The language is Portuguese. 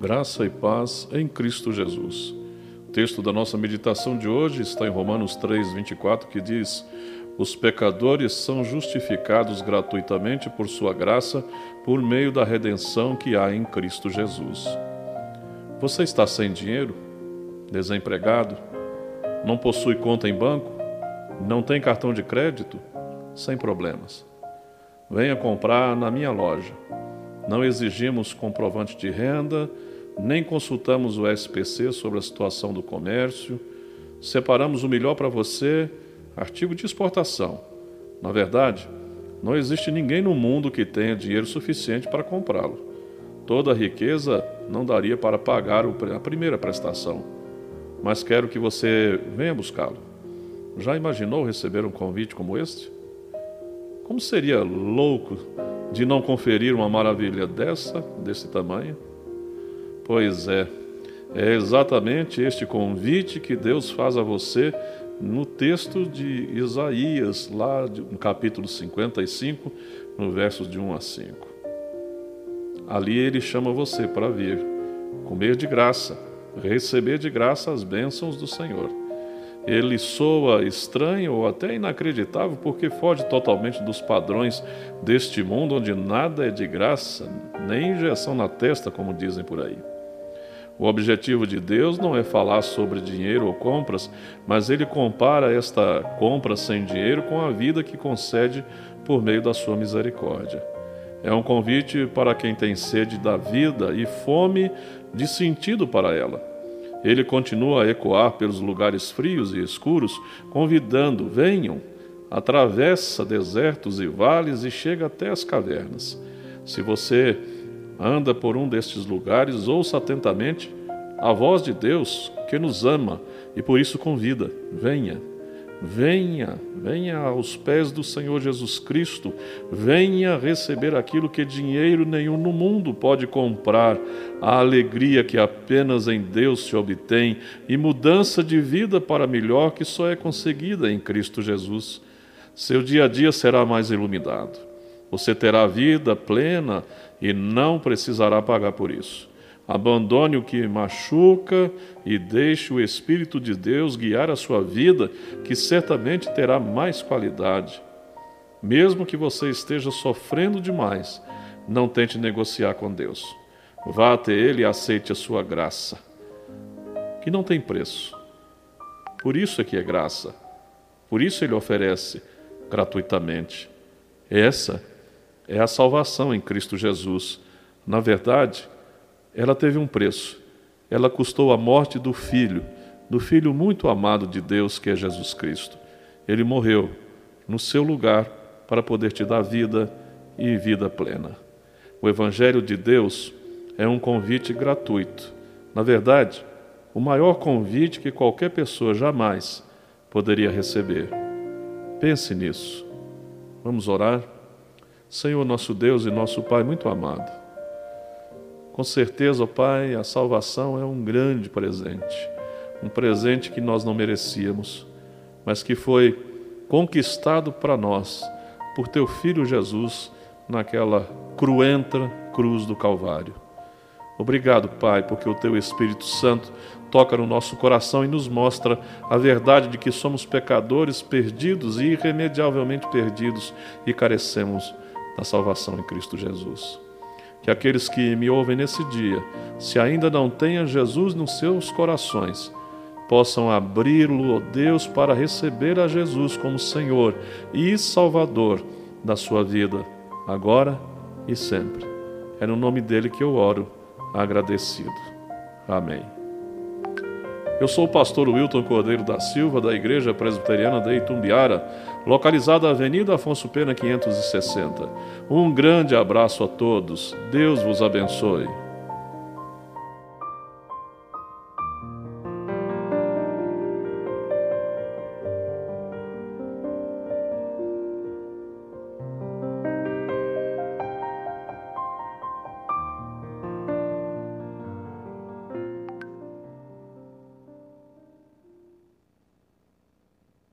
Graça e paz em Cristo Jesus. O texto da nossa meditação de hoje está em Romanos 3, 24, que diz: Os pecadores são justificados gratuitamente por Sua graça, por meio da redenção que há em Cristo Jesus. Você está sem dinheiro? Desempregado? Não possui conta em banco? Não tem cartão de crédito? Sem problemas. Venha comprar na minha loja. Não exigimos comprovante de renda, nem consultamos o SPC sobre a situação do comércio. Separamos o melhor para você, artigo de exportação. Na verdade, não existe ninguém no mundo que tenha dinheiro suficiente para comprá-lo. Toda a riqueza não daria para pagar a primeira prestação. Mas quero que você venha buscá-lo. Já imaginou receber um convite como este? Como seria louco de não conferir uma maravilha dessa, desse tamanho? Pois é, é exatamente este convite que Deus faz a você no texto de Isaías, lá no capítulo 55, no versos de 1 a 5. Ali ele chama você para vir, comer de graça, receber de graça as bênçãos do Senhor ele soa estranho ou até inacreditável porque foge totalmente dos padrões deste mundo onde nada é de graça, nem injeção na testa, como dizem por aí. O objetivo de Deus não é falar sobre dinheiro ou compras, mas ele compara esta compra sem dinheiro com a vida que concede por meio da sua misericórdia. É um convite para quem tem sede da vida e fome de sentido para ela. Ele continua a ecoar pelos lugares frios e escuros, convidando: venham, atravessa desertos e vales e chega até as cavernas. Se você anda por um destes lugares, ouça atentamente a voz de Deus que nos ama e por isso convida: venha. Venha, venha aos pés do Senhor Jesus Cristo, venha receber aquilo que dinheiro nenhum no mundo pode comprar, a alegria que apenas em Deus se obtém e mudança de vida para melhor que só é conseguida em Cristo Jesus. Seu dia a dia será mais iluminado. Você terá vida plena e não precisará pagar por isso. Abandone o que machuca e deixe o Espírito de Deus guiar a sua vida, que certamente terá mais qualidade. Mesmo que você esteja sofrendo demais, não tente negociar com Deus. Vá até Ele e aceite a sua graça, que não tem preço. Por isso é que é graça. Por isso Ele oferece gratuitamente. Essa é a salvação em Cristo Jesus. Na verdade, ela teve um preço. Ela custou a morte do filho, do filho muito amado de Deus, que é Jesus Cristo. Ele morreu no seu lugar para poder te dar vida e vida plena. O Evangelho de Deus é um convite gratuito. Na verdade, o maior convite que qualquer pessoa jamais poderia receber. Pense nisso. Vamos orar? Senhor, nosso Deus e nosso Pai muito amado. Com certeza, ó Pai, a salvação é um grande presente, um presente que nós não merecíamos, mas que foi conquistado para nós por Teu Filho Jesus naquela cruenta cruz do Calvário. Obrigado, Pai, porque o Teu Espírito Santo toca no nosso coração e nos mostra a verdade de que somos pecadores perdidos e irremediavelmente perdidos e carecemos da salvação em Cristo Jesus que aqueles que me ouvem nesse dia, se ainda não tenham Jesus nos seus corações, possam abri-lo, ó Deus, para receber a Jesus como Senhor e Salvador da sua vida, agora e sempre. É no nome dele que eu oro, agradecido. Amém. Eu sou o pastor Wilton Cordeiro da Silva, da Igreja Presbiteriana de Itumbiara, localizada na Avenida Afonso Pena 560. Um grande abraço a todos. Deus vos abençoe.